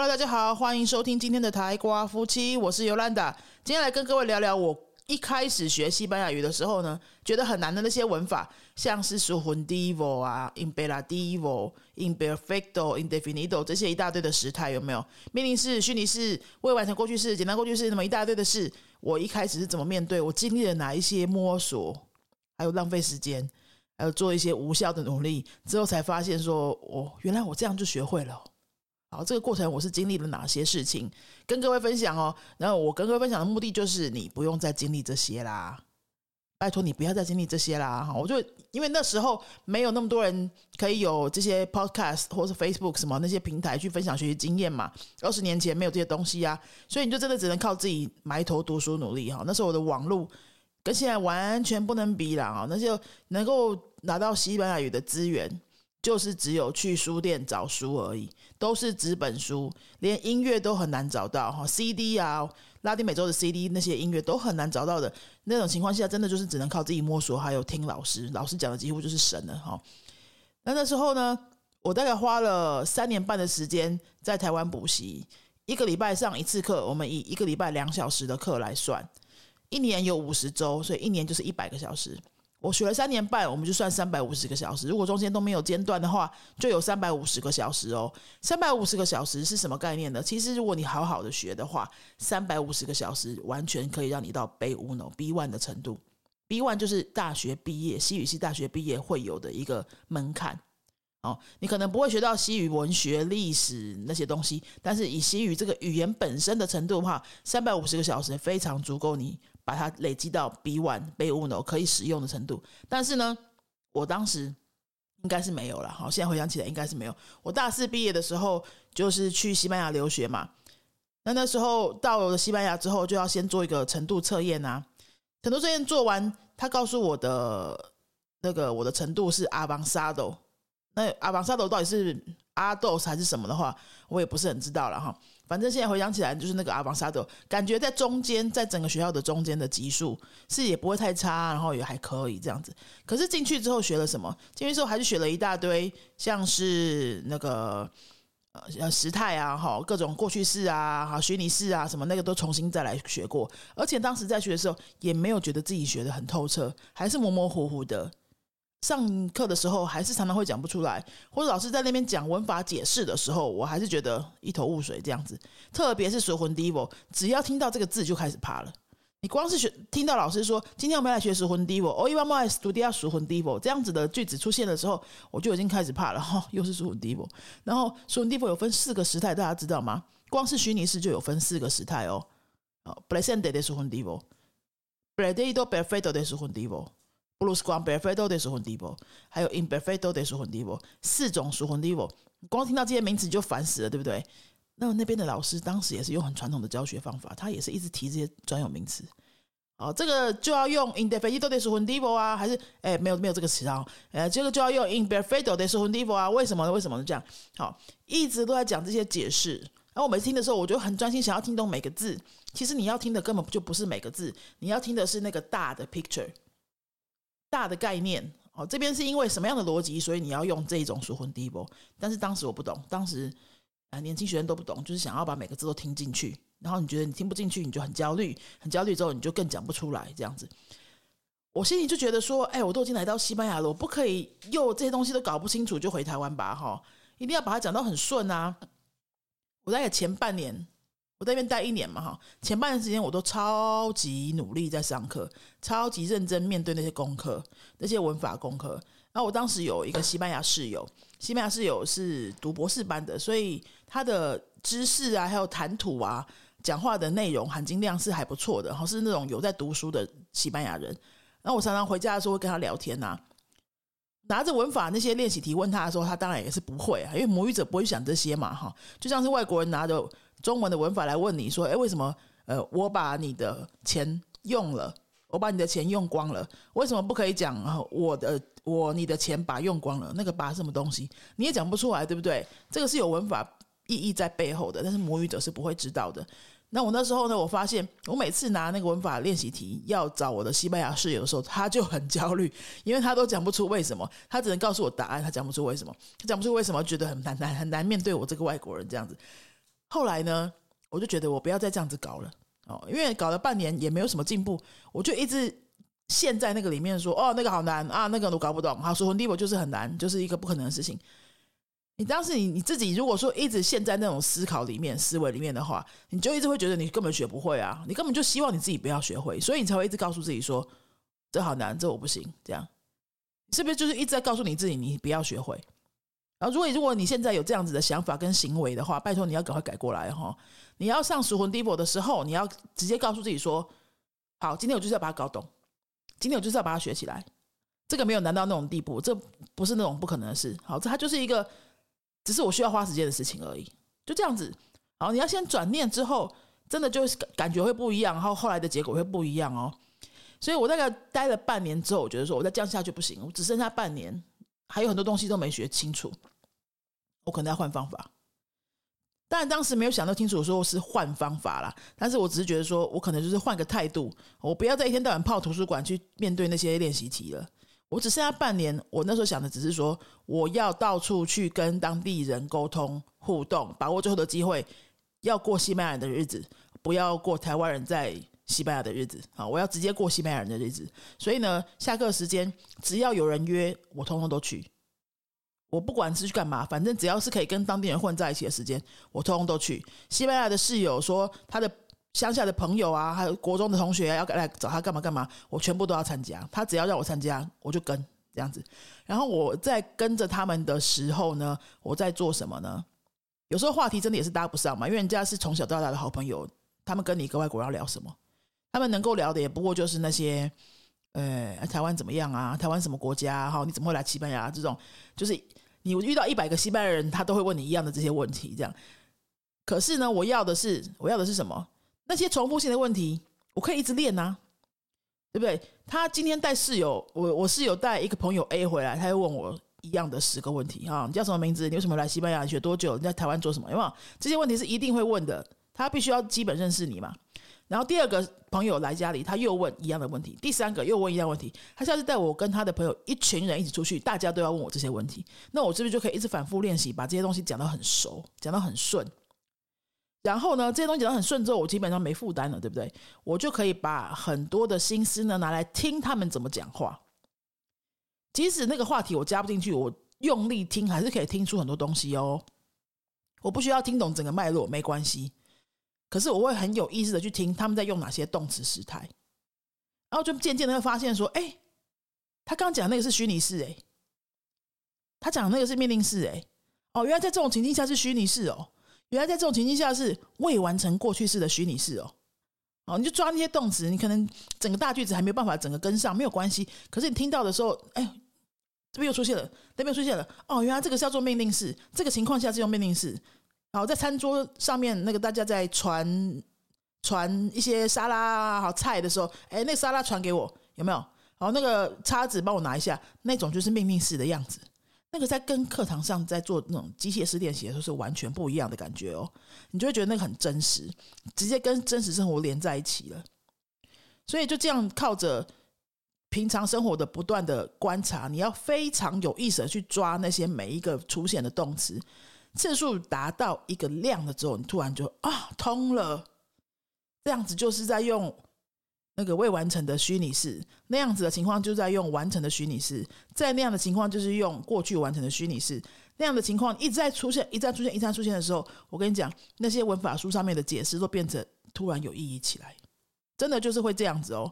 Hello，大家好，欢迎收听今天的台瓜夫妻，我是尤兰达。今天来跟各位聊聊我一开始学西班牙语的时候呢，觉得很难的那些文法，像是 subjuntivo 啊，imperativo、imperfecto、indefinido 这些一大堆的时态，有没有？命令式、虚拟式、未完成过去式、简单过去式，那么一大堆的事，我一开始是怎么面对？我经历了哪一些摸索，还有浪费时间，还有做一些无效的努力之后，才发现说，我原来我这样就学会了。好，这个过程我是经历了哪些事情，跟各位分享哦。然后我跟各位分享的目的就是，你不用再经历这些啦，拜托你不要再经历这些啦。哈，我就因为那时候没有那么多人可以有这些 podcast 或是 Facebook 什么那些平台去分享学习经验嘛。二十年前没有这些东西啊，所以你就真的只能靠自己埋头读书努力哈。那时候我的网络跟现在完全不能比了啊，那就能够拿到西班牙语的资源。就是只有去书店找书而已，都是纸本书，连音乐都很难找到哈。CD 啊，拉丁美洲的 CD 那些音乐都很难找到的那种情况下，真的就是只能靠自己摸索，还有听老师，老师讲的几乎就是神了哈。那那时候呢，我大概花了三年半的时间在台湾补习，一个礼拜上一次课，我们以一个礼拜两小时的课来算，一年有五十周，所以一年就是一百个小时。我学了三年半，我们就算三百五十个小时。如果中间都没有间断的话，就有三百五十个小时哦。三百五十个小时是什么概念呢？其实如果你好好的学的话，三百五十个小时完全可以让你到 B one B one 的程度。B one 就是大学毕业，西语系大学毕业会有的一个门槛。哦，你可能不会学到西语文学、历史那些东西，但是以西语这个语言本身的程度的话，三百五十个小时非常足够你把它累积到 B one、B one 可以使用的程度。但是呢，我当时应该是没有了。好，现在回想起来应该是没有。我大四毕业的时候就是去西班牙留学嘛，那那时候到了西班牙之后，就要先做一个程度测验啊。程度测验做完，他告诉我的那个我的程度是阿邦沙斗。那阿邦沙斗到底是阿斗还是什么的话，我也不是很知道了哈。反正现在回想起来，就是那个阿邦沙德，感觉在中间，在整个学校的中间的级数是也不会太差，然后也还可以这样子。可是进去之后学了什么？进去之后还是学了一大堆，像是那个呃时态啊，哈，各种过去式啊，哈，虚拟式啊，什么那个都重新再来学过。而且当时在学的时候，也没有觉得自己学的很透彻，还是模模糊糊的。上课的时候还是常常会讲不出来，或者老师在那边讲文法解释的时候，我还是觉得一头雾水这样子。特别是“水魂 divo”，只要听到这个字就开始怕了。你光是学听到老师说“今天我们来学‘水魂 divo’”，哦，一般莫爱 studia 水魂 divo” 这样子的句子出现的时候，我就已经开始怕了哈，又是“水魂 divo”。然后“水魂 divo” 有分四个时态，大家知道吗？光是虚拟式就有分四个时态哦。哦，presente de 水魂 divo，presente perfecto de 水魂 divo。布鲁斯光 perfecto 的属魂 divo，还有 imperfecto 的属魂 divo，四种属魂 divo，光听到这些名词就烦死了，对不对？那那边的老师当时也是用很传统的教学方法，他也是一直提这些专有名词。哦，这个就要用 indefinido 的属魂 divo 啊，还是哎没有没有这个词啊？呃，这个就要用 imperfecto 的属魂 divo 啊？为什么？为什么是这样？好，一直都在讲这些解释。然后我每次听的时候，我就很专心，想要听懂每个字。其实你要听的根本就不是每个字，你要听的是那个大的 picture。大的概念哦，这边是因为什么样的逻辑，所以你要用这一种熟魂低波。但是当时我不懂，当时啊年轻学生都不懂，就是想要把每个字都听进去。然后你觉得你听不进去，你就很焦虑，很焦虑之后你就更讲不出来这样子。我心里就觉得说，哎，我都已经来到西班牙了，我不可以又这些东西都搞不清楚就回台湾吧？哈，一定要把它讲到很顺啊！我大概前半年。我在那边待一年嘛，哈，前半段时间我都超级努力在上课，超级认真面对那些功课，那些文法功课。然后我当时有一个西班牙室友，西班牙室友是读博士班的，所以他的知识啊，还有谈吐啊，讲话的内容含金量是还不错的，然后是那种有在读书的西班牙人。然后我常常回家的时候会跟他聊天呐。拿着文法那些练习题问他的时候，他当然也是不会啊，因为母语者不会想这些嘛，哈，就像是外国人拿着中文的文法来问你说，哎，为什么？呃，我把你的钱用了，我把你的钱用光了，为什么不可以讲？我的我你的钱把用光了，那个把什么东西你也讲不出来，对不对？这个是有文法意义在背后的，但是母语者是不会知道的。那我那时候呢，我发现我每次拿那个文法练习题要找我的西班牙室友的时候，他就很焦虑，因为他都讲不出为什么，他只能告诉我答案，他讲不出为什么，他讲不出为什么，觉得很难难很难面对我这个外国人这样子。后来呢，我就觉得我不要再这样子搞了哦，因为搞了半年也没有什么进步，我就一直陷在那个里面说，哦，那个好难啊，那个我搞不懂，好，说第一步就是很难，就是一个不可能的事情。你当时你你自己如果说一直陷在那种思考里面、思维里面的话，你就一直会觉得你根本学不会啊，你根本就希望你自己不要学会，所以你才会一直告诉自己说这好难，这我不行，这样是不是就是一直在告诉你自己你不要学会？然后如果如果你现在有这样子的想法跟行为的话，拜托你要赶快改过来哈！你要上熟魂 Divo 的时候，你要直接告诉自己说：好，今天我就是要把它搞懂，今天我就是要把它学起来。这个没有难到那种地步，这不是那种不可能的事。好，这它就是一个。只是我需要花时间的事情而已，就这样子。好，你要先转念之后，真的就是感觉会不一样，然后后来的结果会不一样哦。所以我大概待了半年之后，我觉得说我再这样下去不行，我只剩下半年，还有很多东西都没学清楚，我可能要换方法。当然当时没有想到清楚说是换方法啦，但是我只是觉得说我可能就是换个态度，我不要再一天到晚泡图书馆去面对那些练习题了。我只剩下半年，我那时候想的只是说，我要到处去跟当地人沟通互动，把握最后的机会，要过西班牙人的日子，不要过台湾人在西班牙的日子啊！我要直接过西班牙人的日子。所以呢，下课时间只要有人约，我通通都去。我不管是去干嘛，反正只要是可以跟当地人混在一起的时间，我通通都去。西班牙的室友说他的。乡下的朋友啊，还有国中的同学要来找他干嘛干嘛，我全部都要参加。他只要让我参加，我就跟这样子。然后我在跟着他们的时候呢，我在做什么呢？有时候话题真的也是搭不上嘛，因为人家是从小到大的好朋友，他们跟你一个外国人要聊什么？他们能够聊的也不过就是那些，呃，台湾怎么样啊？台湾什么国家？哈，你怎么会来西班牙？这种就是你遇到一百个西班牙人，他都会问你一样的这些问题。这样，可是呢，我要的是，我要的是什么？那些重复性的问题，我可以一直练呐，对不对？他今天带室友，我我室友带一个朋友 A 回来，他又问我一样的十个问题哈，你叫什么名字？你为什么来西班牙？学多久？你在台湾做什么？有没有？这些问题是一定会问的，他必须要基本认识你嘛。然后第二个朋友来家里，他又问一样的问题，第三个又问一样问题。他下次带我跟他的朋友一群人一起出去，大家都要问我这些问题，那我是不是就可以一直反复练习，把这些东西讲到很熟，讲到很顺？然后呢，这些东西讲得很顺之后，我基本上没负担了，对不对？我就可以把很多的心思呢拿来听他们怎么讲话。即使那个话题我加不进去，我用力听还是可以听出很多东西哦。我不需要听懂整个脉络，没关系。可是我会很有意识的去听他们在用哪些动词时态，然后就渐渐的会发现说，哎，他刚讲那个是虚拟式，哎，他讲那个是命令式，哎，哦，原来在这种情境下是虚拟式哦。原来在这种情境下是未完成过去式的虚拟式哦，哦，你就抓那些动词，你可能整个大句子还没有办法整个跟上，没有关系。可是你听到的时候，哎，这边又出现了，那边出现了，哦，原来这个是要做命令式，这个情况下是用命令式。好，在餐桌上面那个大家在传传一些沙拉好菜的时候，哎，那沙拉传给我有没有？好，那个叉子帮我拿一下，那种就是命令式的样子。那个在跟课堂上在做那种机械式练习的时候是完全不一样的感觉哦，你就会觉得那个很真实，直接跟真实生活连在一起了。所以就这样靠着平常生活的不断的观察，你要非常有意识的去抓那些每一个出现的动词，次数达到一个量了之后，你突然就啊通了，这样子就是在用。那个未完成的虚拟式那样子的情况，就在用完成的虚拟式；在那样的情况，就是用过去完成的虚拟式。那样的情况一直在出现，一再出现，一再出现的时候，我跟你讲，那些文法书上面的解释都变成突然有意义起来，真的就是会这样子哦。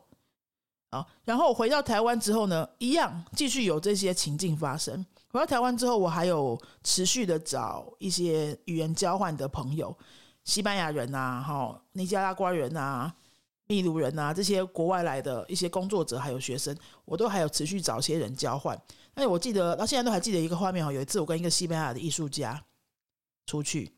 好，然后回到台湾之后呢，一样继续有这些情境发生。回到台湾之后，我还有持续的找一些语言交换的朋友，西班牙人啊，哈，尼加拉瓜人啊。秘鲁人啊，这些国外来的一些工作者还有学生，我都还有持续找些人交换。那我记得到现在都还记得一个画面哈，有一次我跟一个西班牙的艺术家出去，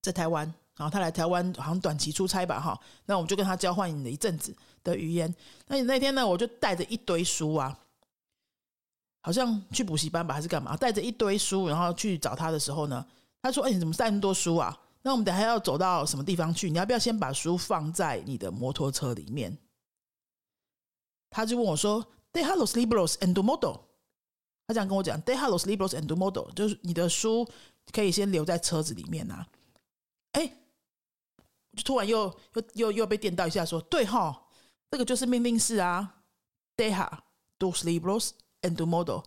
在台湾，然后他来台湾好像短期出差吧哈，那我们就跟他交换了一阵子的语言。那那天呢，我就带着一堆书啊，好像去补习班吧还是干嘛，带着一堆书，然后去找他的时候呢，他说：“哎，你怎么带那么多书啊？”那我们等下要走到什么地方去？你要不要先把书放在你的摩托车里面？他就问我说：“De ha los libros en tu moto。”他这样跟我讲：“De ha los libros en tu moto，就是你的书可以先留在车子里面啊。”哎，就突然又又又又被电到一下，说对哈，这个就是命令式啊 ”De ha dos libros en tu modo。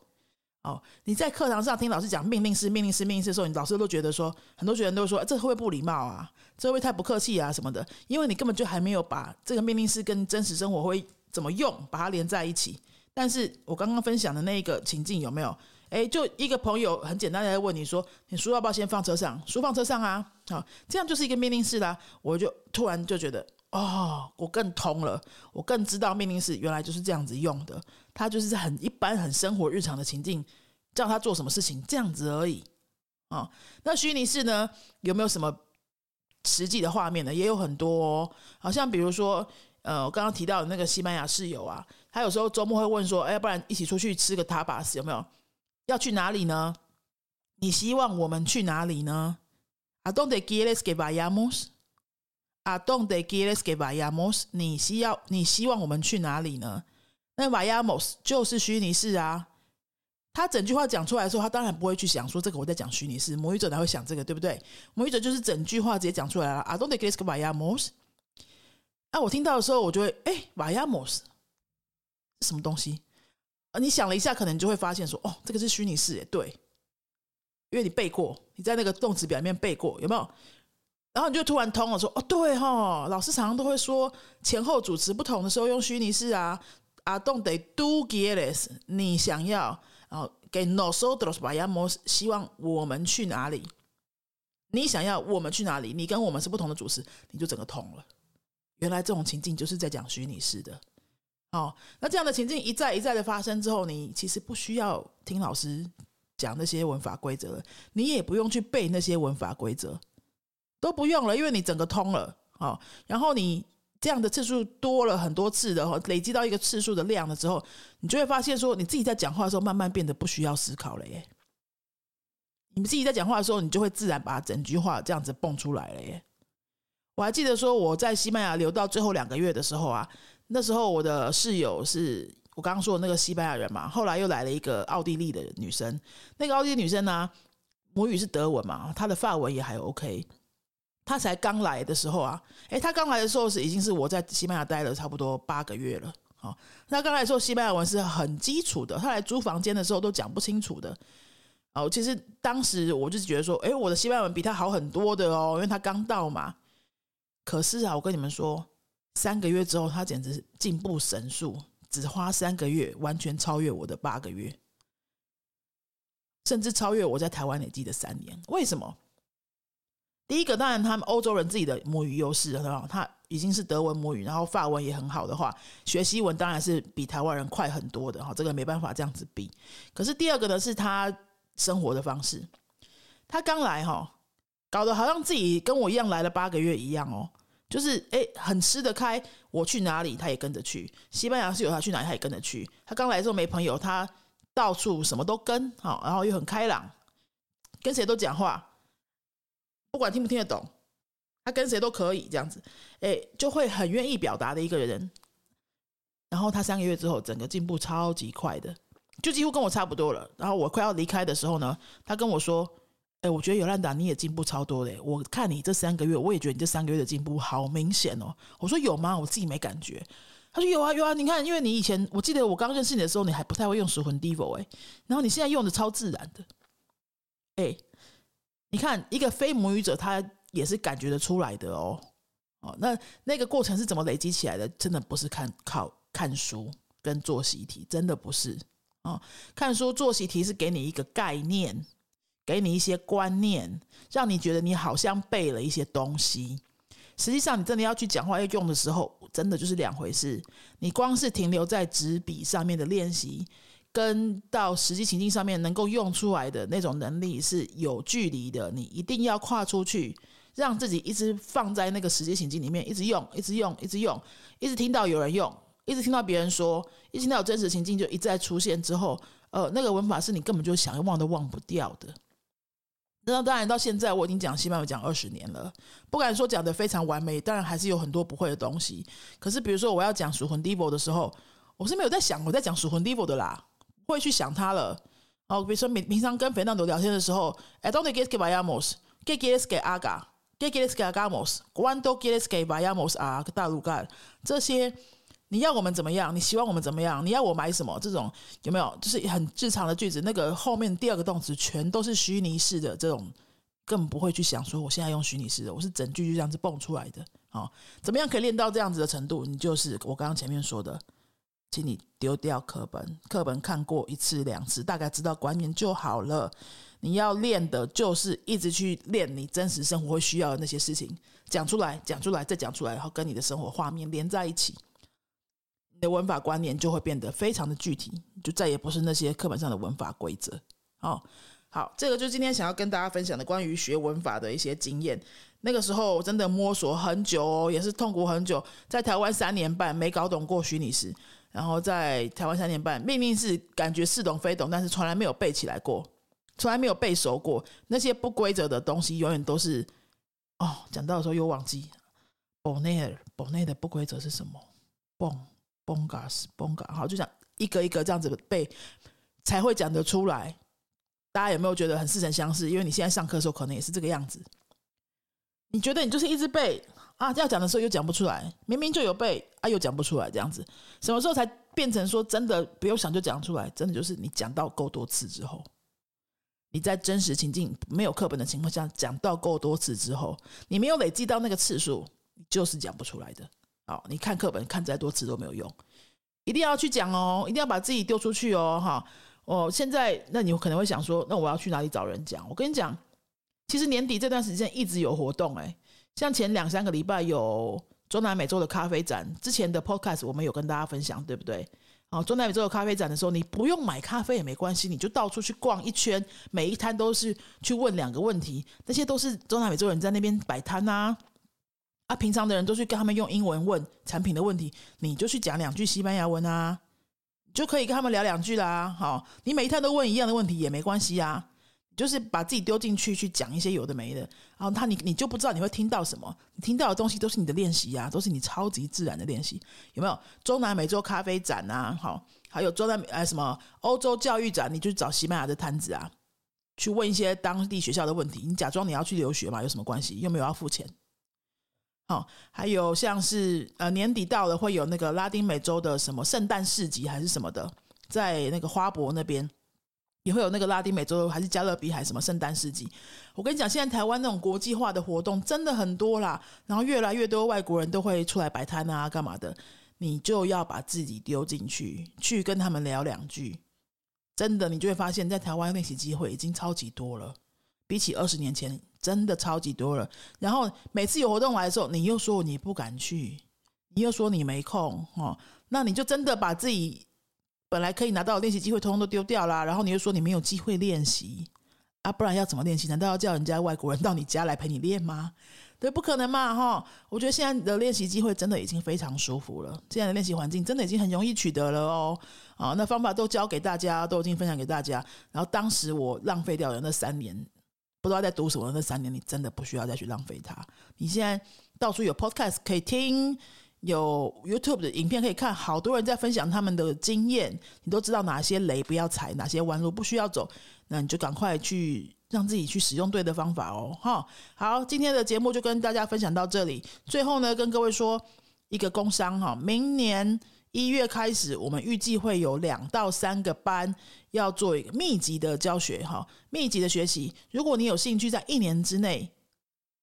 哦，你在课堂上听老师讲命令式、命令式、命令式的时候，你老师都觉得说，很多学员都说这会不会不礼貌啊？这会不会太不客气啊？什么的？因为你根本就还没有把这个命令式跟真实生活会怎么用，把它连在一起。但是我刚刚分享的那一个情境有没有？哎，就一个朋友很简单的问你说，你书要不要先放车上？书放车上啊，好，这样就是一个命令式啦。我就突然就觉得，哦，我更通了，我更知道命令式原来就是这样子用的。他就是很一般、很生活日常的情境，叫他做什么事情这样子而已啊。那虚拟式呢，有没有什么实际的画面呢？也有很多，哦好像比如说，呃，我刚刚提到的那个西班牙室友啊，他有时候周末会问说，哎，要不然一起出去吃个塔巴斯有没有？要去哪里呢？你希望我们去哪里呢啊 donde quieres que vayamos？啊 donde quieres que vayamos？你需要你希望我们去哪里呢？那 vayamos 就是虚拟式啊，他整句话讲出来的时候，他当然不会去想说这个我在讲虚拟式，母语者才会想这个，对不对？母语者就是整句话直接讲出来了 I，don't get vayamos。啊，我听到的时候，我就会哎，vayamos 什么东西？啊，你想了一下，可能你就会发现说，哦，这个是虚拟式，哎，对，因为你背过，你在那个动词表面背过，有没有？然后你就突然通了，说，哦，对哈，老师常常都会说前后主词不同的时候用虚拟式啊。阿东得 do quieres，你想要，然后给 nosotros vayamos，希望我们去哪里？你想要我们去哪里？你跟我们是不同的主词，你就整个通了。原来这种情境就是在讲虚拟式的。哦，那这样的情境一再一再的发生之后，你其实不需要听老师讲那些文法规则了，你也不用去背那些文法规则，都不用了，因为你整个通了。哦，然后你。这样的次数多了很多次的话，累积到一个次数的量了之后，你就会发现说，你自己在讲话的时候，慢慢变得不需要思考了耶。你们自己在讲话的时候，你就会自然把整句话这样子蹦出来了耶。我还记得说，我在西班牙留到最后两个月的时候啊，那时候我的室友是我刚刚说的那个西班牙人嘛，后来又来了一个奥地利的女生，那个奥地利女生呢，母语是德文嘛，她的法文也还 OK。他才刚来的时候啊，诶，他刚来的时候是已经是我在西班牙待了差不多八个月了。好，那刚来的时候西班牙文是很基础的，他来租房间的时候都讲不清楚的。哦，其实当时我就是觉得说，诶，我的西班牙文比他好很多的哦，因为他刚到嘛。可是啊，我跟你们说，三个月之后，他简直是进步神速，只花三个月，完全超越我的八个月，甚至超越我在台湾累积的三年。为什么？第一个，当然他们欧洲人自己的母语优势，很好？他已经是德文母语，然后法文也很好的话，学西文当然是比台湾人快很多的哈。这个没办法这样子比。可是第二个呢，是他生活的方式。他刚来哈，搞得好像自己跟我一样来了八个月一样哦，就是哎，很吃得开。我去哪里，他也跟着去。西班牙是有他去哪里，他也跟着去。他刚来的时候没朋友，他到处什么都跟好，然后又很开朗，跟谁都讲话。不管听不听得懂，他跟谁都可以这样子，哎，就会很愿意表达的一个人。然后他三个月之后，整个进步超级快的，就几乎跟我差不多了。然后我快要离开的时候呢，他跟我说：“哎，我觉得尤兰达你也进步超多嘞！我看你这三个月，我也觉得你这三个月的进步好明显哦。”我说：“有吗？我自己没感觉。”他说：“有啊，有啊！你看，因为你以前我记得我刚认识你的时候，你还不太会用熟魂 Divo 哎，然后你现在用的超自然的，哎。”你看，一个非母语者，他也是感觉得出来的哦。哦，那那个过程是怎么累积起来的？真的不是看靠看书跟做习题，真的不是哦。看书做习题是给你一个概念，给你一些观念，让你觉得你好像背了一些东西。实际上，你真的要去讲话要用的时候，真的就是两回事。你光是停留在纸笔上面的练习。跟到实际情境上面能够用出来的那种能力是有距离的，你一定要跨出去，让自己一直放在那个实际情境里面，一直用，一直用，一直用，一直听到有人用，一直听到别人说，一听到真实情境就一再出现之后，呃，那个文法是你根本就想要忘都忘不掉的。那当然到现在我已经讲西班牙讲二十年了，不敢说讲的非常完美，当然还是有很多不会的东西。可是比如说我要讲属魂 Divo 的时候，我是没有在想我在讲属魂 Divo 的啦。会去想他了哦，比如说平平常跟肥纳朵聊天的时候，哎，don't get give ayamos get get 给阿嘎，¿Qué quieres que hagamos? ¿Cuánto quieres que vayamos a 大陆 lugar？这些你要我们怎么样？你希望我们怎么样？你要我买什么？这种有没有？就是很日常的句子，那个后面第二个动词全都是虚拟式的，这种更不会去想说我现在用虚拟式的，我是整句就这样子蹦出来的。好，怎么样可以练到这样子的程度？你就是我刚刚前面说的，请你丢掉课本，课本看过一次两次，大概知道观念就好了。你要练的就是一直去练你真实生活会需要的那些事情，讲出来，讲出来，再讲出来，然后跟你的生活画面连在一起，你的文法观念就会变得非常的具体，就再也不是那些课本上的文法规则。哦，好，这个就是今天想要跟大家分享的关于学文法的一些经验。那个时候真的摸索很久哦，也是痛苦很久，在台湾三年半没搞懂过虚拟式，然后在台湾三年半明明是感觉似懂非懂，但是从来没有背起来过。从来没有背熟过那些不规则的东西，永远都是哦。讲到的时候又忘记。Bonnet，Bonnet 的不规则是什么？Bon，Bongas，Bonga。好，就讲一个一个这样子背，才会讲得出来。大家有没有觉得很似曾相识？因为你现在上课的时候可能也是这个样子。你觉得你就是一直背啊，要讲的时候又讲不出来，明明就有背啊，又讲不出来，这样子。什么时候才变成说真的不用想就讲出来？真的就是你讲到够多次之后。你在真实情境没有课本的情况下讲到够多次之后，你没有累积到那个次数，你就是讲不出来的。好，你看课本看再多次都没有用，一定要去讲哦，一定要把自己丢出去哦。哈，哦，现在那你可能会想说，那我要去哪里找人讲？我跟你讲，其实年底这段时间一直有活动，哎，像前两三个礼拜有中南美洲的咖啡展，之前的 podcast 我们有跟大家分享，对不对？哦，中南美洲的咖啡展的时候，你不用买咖啡也没关系，你就到处去逛一圈，每一摊都是去问两个问题，那些都是中南美洲人在那边摆摊呐。啊，平常的人都去跟他们用英文问产品的问题，你就去讲两句西班牙文啊，就可以跟他们聊两句啦。好，你每一摊都问一样的问题也没关系啊。就是把自己丢进去去讲一些有的没的，然后他你你就不知道你会听到什么，你听到的东西都是你的练习呀，都是你超级自然的练习，有没有？中南美洲咖啡展啊，好，还有中南呃什么欧洲教育展，你就找西班牙的摊子啊，去问一些当地学校的问题，你假装你要去留学嘛，有什么关系？又没有要付钱。好，还有像是呃年底到了会有那个拉丁美洲的什么圣诞市集还是什么的，在那个花博那边。也会有那个拉丁美洲还是加勒比海什么圣诞市集，我跟你讲，现在台湾那种国际化的活动真的很多啦，然后越来越多外国人都会出来摆摊啊，干嘛的？你就要把自己丢进去，去跟他们聊两句，真的，你就会发现，在台湾练习机会已经超级多了，比起二十年前真的超级多了。然后每次有活动来的时候，你又说你不敢去，你又说你没空哦，那你就真的把自己。本来可以拿到练习机会，通通都丢掉啦。然后你又说你没有机会练习啊，不然要怎么练习？难道要叫人家外国人到你家来陪你练吗？对，不可能嘛，哈！我觉得现在的练习机会真的已经非常舒服了，现在的练习环境真的已经很容易取得了哦。啊，那方法都教给大家，都已经分享给大家。然后当时我浪费掉的那三年，不知道在读什么，那三年你真的不需要再去浪费它。你现在到处有 podcast 可以听。有 YouTube 的影片可以看，好多人在分享他们的经验，你都知道哪些雷不要踩，哪些弯路不需要走，那你就赶快去让自己去使用对的方法哦。哈，好，今天的节目就跟大家分享到这里。最后呢，跟各位说一个工商哈，明年一月开始，我们预计会有两到三个班要做一个密集的教学哈，密集的学习。如果你有兴趣，在一年之内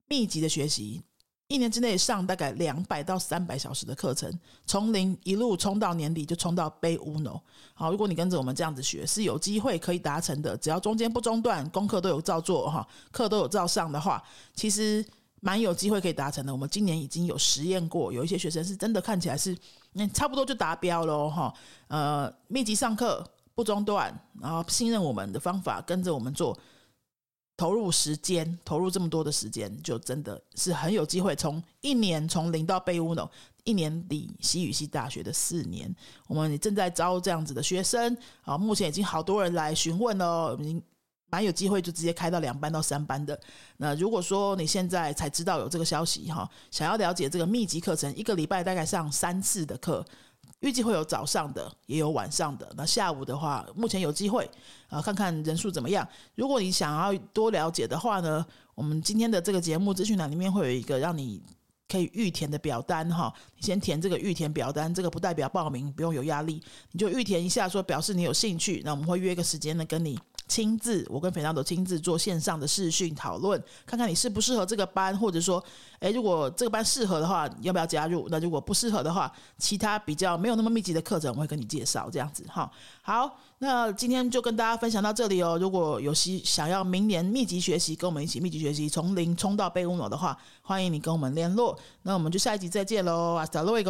密集的学习。一年之内上大概两百到三百小时的课程，从零一路冲到年底就冲到背乌 no。好，如果你跟着我们这样子学，是有机会可以达成的。只要中间不中断，功课都有照做哈，课都有照上的话，其实蛮有机会可以达成的。我们今年已经有实验过，有一些学生是真的看起来是，那差不多就达标喽哈。呃，密集上课不中断，然后信任我们的方法，跟着我们做。投入时间，投入这么多的时间，就真的是很有机会。从一年从零到被乌诺，一年底西语系大学的四年，我们正在招这样子的学生啊。目前已经好多人来询问哦，已经蛮有机会就直接开到两班到三班的。那如果说你现在才知道有这个消息哈，想要了解这个密集课程，一个礼拜大概上三次的课。预计会有早上的，也有晚上的。那下午的话，目前有机会啊，看看人数怎么样。如果你想要多了解的话呢，我们今天的这个节目资讯栏里面会有一个让你可以预填的表单哈。你先填这个预填表单，这个不代表报名，不用有压力，你就预填一下，说表示你有兴趣。那我们会约个时间呢，跟你。亲自，我跟肥皂都亲自做线上的视讯讨论，看看你适不适合这个班，或者说，诶，如果这个班适合的话，要不要加入？那如果不适合的话，其他比较没有那么密集的课程，我会跟你介绍这样子哈。好，那今天就跟大家分享到这里哦。如果有希想要明年密集学习，跟我们一起密集学习，从零冲到贝乌诺的话，欢迎你跟我们联络。那我们就下一集再见喽，阿斯达洛伊。